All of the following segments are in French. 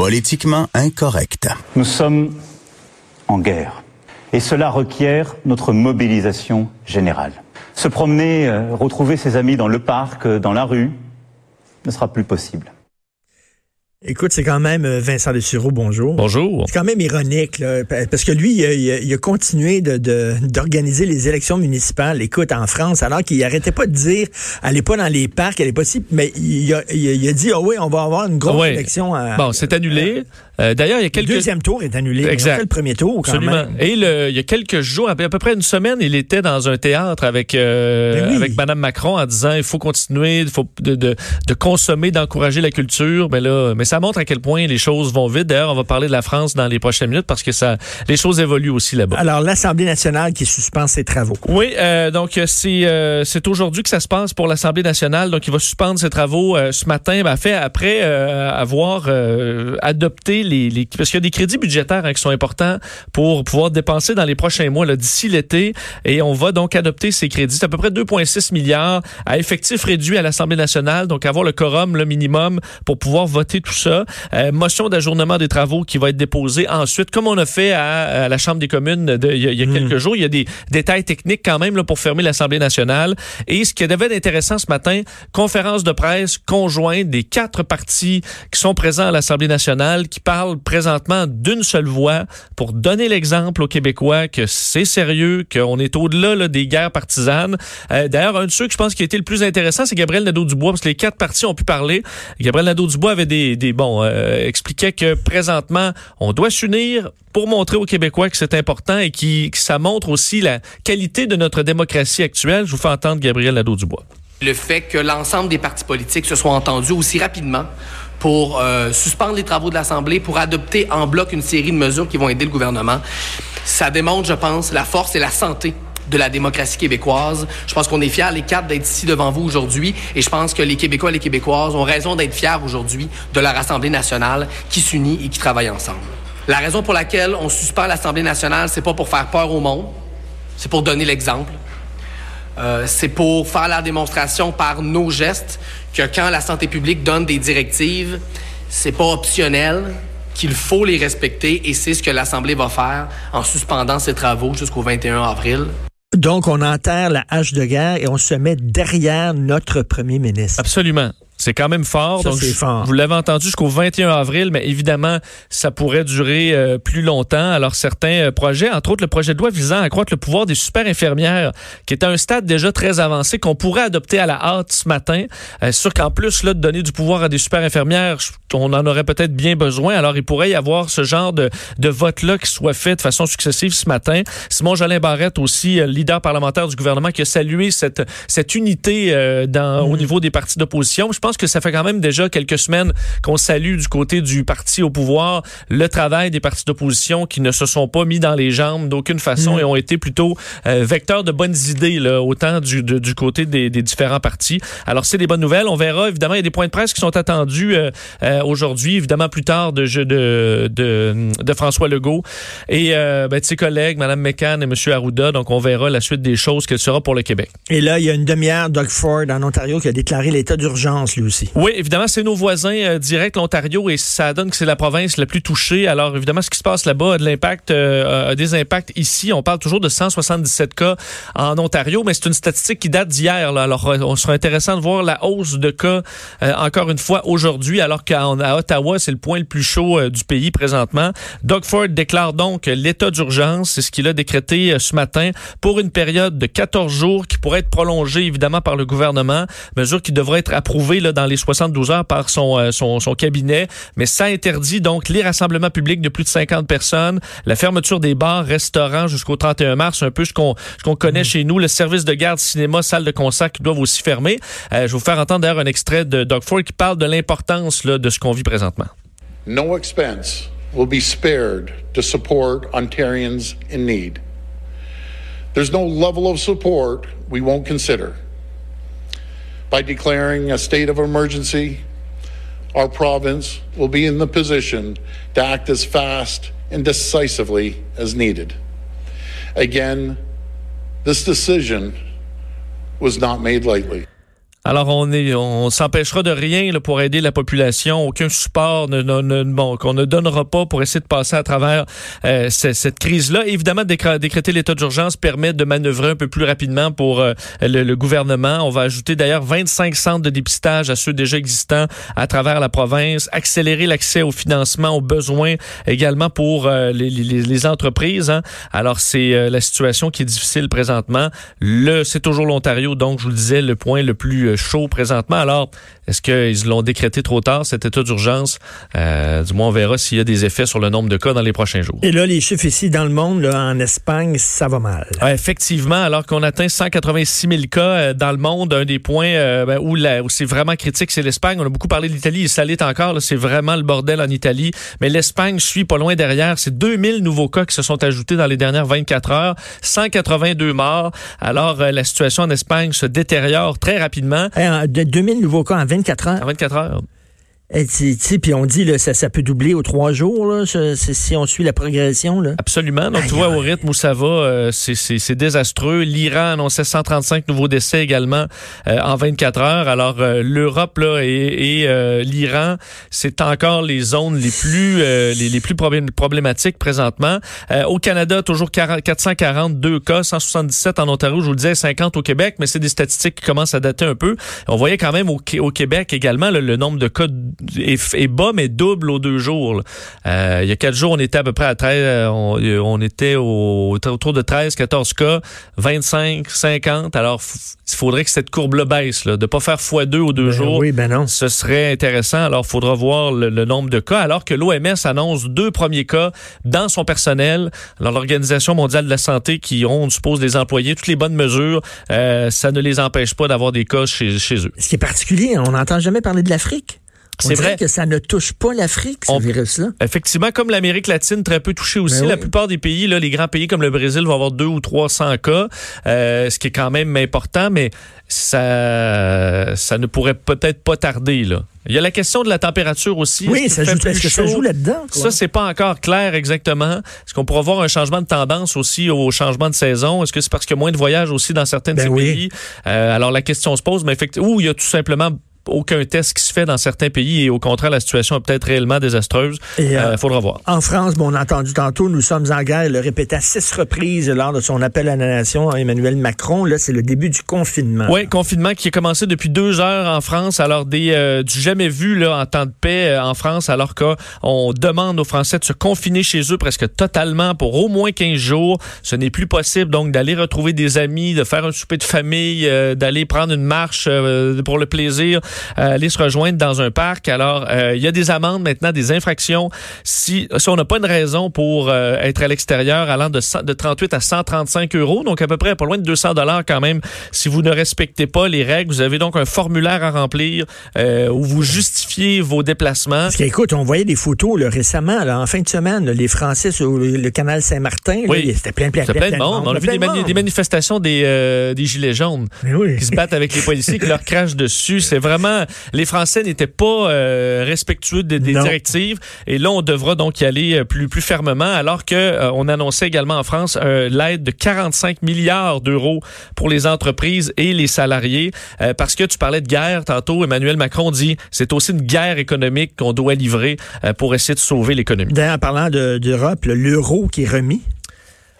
Politiquement incorrect. Nous sommes en guerre. Et cela requiert notre mobilisation générale. Se promener, euh, retrouver ses amis dans le parc, euh, dans la rue, ne sera plus possible. Écoute, c'est quand même euh, Vincent Dessureau, bonjour. Bonjour. C'est quand même ironique, là, parce que lui, il a, il a continué d'organiser de, les élections municipales, écoute, en France, alors qu'il arrêtait pas de dire, allez pas dans les parcs, allez pas si, mais il a, il a, dit, oh oui, on va avoir une grosse élection. À, bon, c'est annulé. Euh, D'ailleurs, il y a quelques... Le deuxième tour est annulé. Exact. le premier tour, quand Absolument. même. Et le, il y a quelques jours, à peu près une semaine, il était dans un théâtre avec euh, oui. avec Madame Macron en disant il faut continuer, il faut de, de, de consommer, d'encourager la culture. Mais là, mais ça montre à quel point les choses vont vite. D'ailleurs, on va parler de la France dans les prochaines minutes parce que ça, les choses évoluent aussi là-bas. Alors, l'Assemblée nationale qui suspend ses travaux. Oui, euh, donc c'est euh, c'est aujourd'hui que ça se passe pour l'Assemblée nationale. Donc, il va suspendre ses travaux euh, ce matin, ben, fait après euh, avoir euh, adopté les, les parce qu'il y a des crédits budgétaires hein, qui sont importants pour pouvoir dépenser dans les prochains mois, d'ici l'été, et on va donc adopter ces crédits. C'est à peu près 2,6 milliards à effectif réduit à l'Assemblée nationale, donc avoir le quorum, le minimum, pour pouvoir voter tout ça. Euh, motion d'ajournement des travaux qui va être déposée ensuite, comme on a fait à, à la Chambre des communes il y a, il y a Mmh. quelques jours. Il y a des détails techniques quand même là, pour fermer l'Assemblée nationale. Et ce qui devait être intéressant ce matin, conférence de presse conjointe des quatre partis qui sont présents à l'Assemblée nationale, qui parlent présentement d'une seule voix pour donner l'exemple aux Québécois que c'est sérieux, qu'on est au-delà là, des guerres partisanes. Euh, D'ailleurs, un de ceux que je pense qui a été le plus intéressant, c'est Gabriel Nadeau-Dubois, parce que les quatre partis ont pu parler. Gabriel Nadeau-Dubois avait des, des bon, euh, expliquait que présentement, on doit s'unir pour montrer aux Québécois que c'est important et qui, que ça montre aussi la qualité de notre démocratie actuelle. Je vous fais entendre Gabriel Nadeau-Dubois. Le fait que l'ensemble des partis politiques se soient entendus aussi rapidement pour euh, suspendre les travaux de l'Assemblée, pour adopter en bloc une série de mesures qui vont aider le gouvernement, ça démontre, je pense, la force et la santé de la démocratie québécoise. Je pense qu'on est fiers, les quatre, d'être ici devant vous aujourd'hui. Et je pense que les Québécois et les Québécoises ont raison d'être fiers aujourd'hui de leur Assemblée nationale qui s'unit et qui travaille ensemble. La raison pour laquelle on suspend l'Assemblée nationale, c'est pas pour faire peur au monde, c'est pour donner l'exemple. Euh, c'est pour faire la démonstration par nos gestes que quand la santé publique donne des directives, c'est pas optionnel, qu'il faut les respecter et c'est ce que l'Assemblée va faire en suspendant ses travaux jusqu'au 21 avril. Donc, on enterre la hache de guerre et on se met derrière notre premier ministre. Absolument. C'est quand même fort. Ça, donc, fort. Vous l'avez entendu jusqu'au 21 avril, mais évidemment, ça pourrait durer euh, plus longtemps. Alors, certains euh, projets, entre autres le projet de loi visant à accroître le pouvoir des super infirmières, qui est à un stade déjà très avancé, qu'on pourrait adopter à la hâte ce matin. Euh, sûr qu'en plus là, de donner du pouvoir à des super infirmières, on en aurait peut-être bien besoin. Alors, il pourrait y avoir ce genre de, de vote-là qui soit fait de façon successive ce matin. Simon Jolin Barrette, aussi, euh, leader parlementaire du gouvernement, qui a salué cette, cette unité au niveau des partis d'opposition. Je pense que ça fait quand même déjà quelques semaines qu'on salue du côté du parti au pouvoir le travail des partis d'opposition qui ne se sont pas mis dans les jambes d'aucune façon et ont été plutôt euh, vecteurs de bonnes idées, là, autant du, de- du côté des, des différents partis. Alors, c'est des bonnes nouvelles. On verra, évidemment, il y a des points de presse qui sont attendus euh, euh, aujourd'hui, évidemment, plus tard de, de, de, de François Legault et ben, de ses collègues, Mme McCann et M. Arruda. Donc, on verra la suite des choses qu'elle sera pour le Québec. Et là, il y a une demi-heure, Doug Ford en Ontario qui a déclaré l'état d'urgence, Oui, évidemment, c'est nos voisins euh, directs, l'Ontario, et ça donne que c'est la province la plus touchée. Alors, évidemment, ce qui se passe là-bas a de l'impact, euh, a des impacts ici. On parle toujours de 177 cas en Ontario, mais c'est une statistique qui date d'hier. Alors, euh, on sera intéressant de voir la hausse de cas euh, encore une fois aujourd'hui, alors qu'à Ottawa, c'est le point le plus chaud euh, du pays présentement. Doug Ford déclare donc l'état d'urgence, c'est ce qu'il a décrété ce matin pour une période de 14 jours qui pourrait être prolongée évidemment par le gouvernement, mesure qui devrait être approuvée là, dans les 72 heures par son, euh, son, son cabinet, mais ça interdit donc les rassemblements publics de plus de 50 personnes, la fermeture des bars, restaurants jusqu'au 31 mars, un peu ce qu'on ce qu'on connaît chez nous, le service de garde, cinéma, salle de concert qui doivent aussi fermer. Euh, je vais vous faire entendre d'ailleurs un extrait de Doug Ford qui parle de l'importance là, de ce qu'on vit présentement. no expense will be spared to support Ontarians in need. There's no level of support we won't consider. By declaring a state of emergency, our province will be in the position to act as fast and decisively as needed. Again, this decision was not made lightly. Alors, on est, on s'empêchera de rien là, pour aider la population. Aucun support ne, ne, bon, qu'on ne donnera pas pour essayer de passer à travers euh, cette, crise-là. Évidemment, décréter l'état d'urgence permet de manœuvrer un peu plus rapidement pour euh, le, le, gouvernement. On va ajouter d'ailleurs 25 centres de dépistage à ceux déjà existants à travers la province, accélérer l'accès au financement, aux besoins également pour euh, les, les, les, entreprises. Hein. Alors, c'est la situation qui est difficile présentement. Le, c'est toujours l'Ontario, donc je vous le disais, le point le plus chaud présentement. Alors, est-ce qu'ils l'ont décrété trop tard, cet état d'urgence? Euh, du moins, on verra s'il y a des effets sur le nombre de cas dans les prochains jours. Et là, les chiffres ici dans le monde, là, en Espagne, ça va mal. effectivement, alors qu'on atteint 186 000 cas euh, dans le monde, un des points euh, ben, où, où c'est vraiment critique, c'est l'Espagne. On a beaucoup parlé de l'Italie, et ça l'est encore. C'est vraiment le bordel en Italie. Mais l'Espagne suit pas loin derrière. C'est 2000 nouveaux cas qui se sont ajoutés dans les dernières 24 heures, 182 morts. Alors, la situation en Espagne se détériore très rapidement. De 2000 nouveaux cas en 24 heures. En 24 heures. Et puis on dit là, ça, ça peut doubler aux trois jours là, si on suit la progression. Là. Absolument. Donc tu vois au rythme où ça va, euh, c'est désastreux. L'Iran annonçait 135 nouveaux décès également euh, en 24 heures. Alors euh, l'Europe là et, et l'Iran, c'est encore les zones les plus les, les, plus problématiques présentement. au Canada, toujours 40, 442 cas, 177 en Ontario, je vous le disais, 50 au Québec, mais c'est des statistiques qui commencent à dater un peu. On voyait quand même au, au Québec également le nombre de cas est, bas, mais double aux deux jours. Euh, il y a quatre jours, on était à peu près à 13, euh, on, était au, autour de 13, 14 cas, 25, 50. Alors, il faudrait que cette courbe-là baisse, là, de pas faire x2 aux deux ben jours. Oui, ben non. Ce serait intéressant. Alors, il faudra voir le, nombre de cas, alors que l'OMS annonce deux premiers cas dans son personnel. Alors, l'Organisation mondiale de la santé, qui ont, on suppose, des employés, toutes les bonnes mesures, euh, ça ne les empêche pas d'avoir des cas chez, chez eux. Ce qui est particulier, on n'entend jamais parler de l'Afrique. C'est vrai que ça ne touche pas l'Afrique, ce virus-là. Effectivement, comme l'Amérique latine, très peu touchée aussi. Ben la plupart des pays, là, les grands pays comme le Brésil vont avoir deux ou 300 cas, euh, ce qui est quand même important, mais ça, ça ne pourrait peut-être pas tarder. Là. Il y a la question de la température aussi. Oui, ça joue, que ça joue là-dedans? Ça, c'est pas encore clair exactement. Est-ce qu'on pourra voir un changement de tendance aussi au changement de saison? Est-ce que c'est parce qu'il y a moins de voyages aussi dans certains de ben ces pays? Euh, alors, la question se pose, mais effectivement, ou il y a tout simplement aucun test qui se fait dans certains pays et au contraire, la situation est peut-être réellement désastreuse. Il euh, euh, faudra voir. En France, bon, on a entendu tantôt, nous sommes en guerre, le répétait à six reprises lors de son appel à la nation, Emmanuel Macron. Là, c'est le début du confinement. Oui, confinement qui a commencé depuis deux heures en France, alors des, euh, du jamais vu là, en temps de paix en France, alors qu'on demande aux Français de se confiner chez eux presque totalement pour au moins 15 jours. Ce n'est plus possible donc d'aller retrouver des amis, de faire un souper de famille, d'aller prendre une marche pour le plaisir. Euh, aller se rejoindre dans un parc. Alors, euh, il y a des amendes maintenant, des infractions. Si, si on n'a pas une raison pour euh, être à l'extérieur allant de, de 38 à 135 euros, donc à peu près pas loin de 200 dollars quand même, si vous ne respectez pas les règles. Vous avez donc un formulaire à remplir où vous justifiez vos déplacements. Parce qu'écoute, on voyait des photos là, récemment, là, en fin de semaine, les Français sur le, canal Saint-Martin, oui. c'était plein, plein, plein, plein, de monde. On a vu des, des, manifestations des, des gilets jaunes qui se battent avec les policiers, qui leur crachent dessus. C'est vraiment les Français n'étaient pas euh, respectueux des, directives. Et là, on devra donc y aller euh, plus, plus fermement, alors que euh, on annonçait également en France l'aide de 45 milliards d'euros pour les entreprises et les salariés. parce que tu parlais de guerre tantôt, Emmanuel Macron dit c'est aussi une guerre économique qu'on doit livrer pour essayer de sauver l'économie. D'ailleurs, en parlant d'Europe, l'euro qui est remis.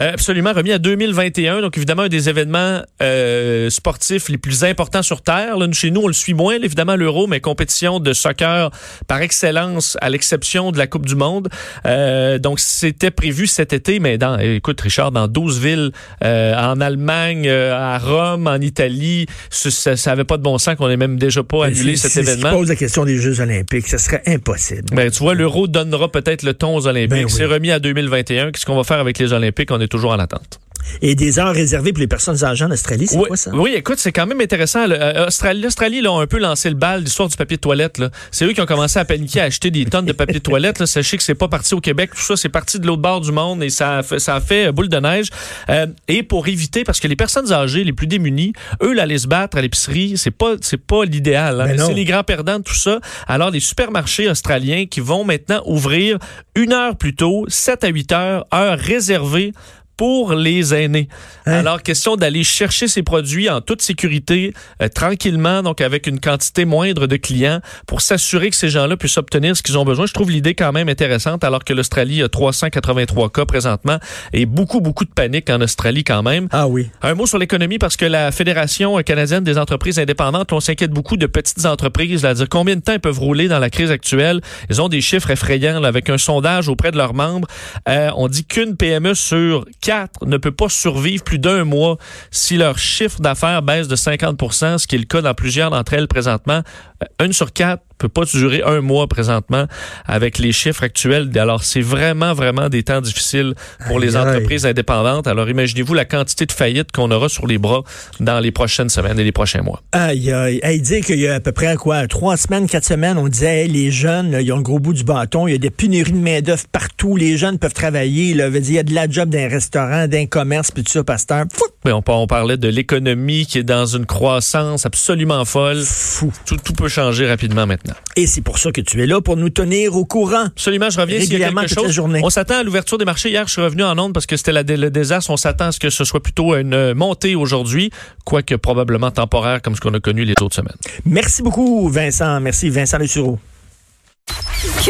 Euh, absolument, remis à 2021. Donc, évidemment, un des événements euh, sportifs les plus importants sur Terre. Là, chez nous, on le suit moins, évidemment, l'Euro, mais compétition de soccer par excellence, à l'exception de la Coupe du Monde. Euh, donc, c'était prévu cet été, mais dans, écoute, Richard, dans 12 villes, en Allemagne, à Rome, en Italie, ça n'avait pas de bon sens qu'on ait même déjà pas annulé cet événement. Si pose la question des Jeux olympiques, ce serait impossible. Ben, tu vois, l'Euro donnera peut-être le ton aux Olympiques. Ben C'est remis à 2021. Qu'est-ce qu'on va faire avec les Olympiques? On toujours en attente. Et des heures réservées pour les personnes âgées en Australie, c'est oui, quoi ça? Oui, écoute, c'est quand même intéressant. L'Australie, là, a un peu lancé le bal l'histoire du papier de toilette. C'est eux qui ont commencé à paniquer, à acheter des tonnes de papier de toilette. Là. Sachez que c'est pas parti au Québec, tout ça, c'est parti de l'autre bord du monde et ça a fait, ça a fait boule de neige. Euh, et pour éviter, parce que les personnes âgées, les plus démunies, eux, là, se battre à l'épicerie, c'est pas, c'est pas l'idéal. Hein. Ben C'est les grands perdants de tout ça. Alors, les supermarchés australiens qui vont maintenant ouvrir une heure plus tôt, 7 à 8 heures, heure réservée pour les aînés. Hein? Alors, question d'aller chercher ces produits en toute sécurité, euh, tranquillement, donc avec une quantité moindre de clients, pour s'assurer que ces gens-là puissent obtenir ce qu'ils ont besoin. Je trouve l'idée quand même intéressante, alors que l'Australie a 383 cas présentement et beaucoup, beaucoup de panique en Australie quand même. Ah oui. Un mot sur l'économie, parce que la Fédération canadienne des entreprises indépendantes, on s'inquiète beaucoup de petites entreprises, c'est-à-dire combien de temps elles peuvent rouler dans la crise actuelle. Ils ont des chiffres effrayants, là, avec un sondage auprès de leurs membres. Euh, on dit qu'une PME sur 4 ne peut pas survivre plus d'un mois si leur chiffre d'affaires baisse de 50% ce qui est le cas dans plusieurs d'entre elles présentement. Euh, une sur quatre peut pas durer un mois présentement avec les chiffres actuels. Alors, c'est vraiment, vraiment des temps difficiles pour les entreprises indépendantes. Alors, imaginez-vous la quantité de faillites qu'on aura sur les bras dans les prochaines semaines et les prochains mois. Aïe, aïe. Hey, dire qu'il y a à peu près quoi, trois semaines, quatre semaines, on disait hey, les jeunes, là, ils ont le gros bout du bâton, il y a des pénuries de main-d'œuvre partout, les jeunes peuvent travailler, là, veut dire, il y a de la job d'un restaurant, d'un commerce, puis tout ça, pasteur. Fou, Mais on, on parlait de l'économie qui est dans une croissance absolument folle. fou. Tout, tout peut changer rapidement maintenant. Et c'est pour ça que tu es là, pour nous tenir au courant. Absolument, je reviens y a Régulièrement, quelque toute la journée. On s'attend à l'ouverture des marchés. Hier, je suis revenu en onde parce que c'était le désastre. On s'attend à ce que ce soit plutôt une montée aujourd'hui, quoique probablement temporaire comme ce qu'on a connu les autres semaines. Merci beaucoup, Vincent. Merci, Vincent Le Sureau.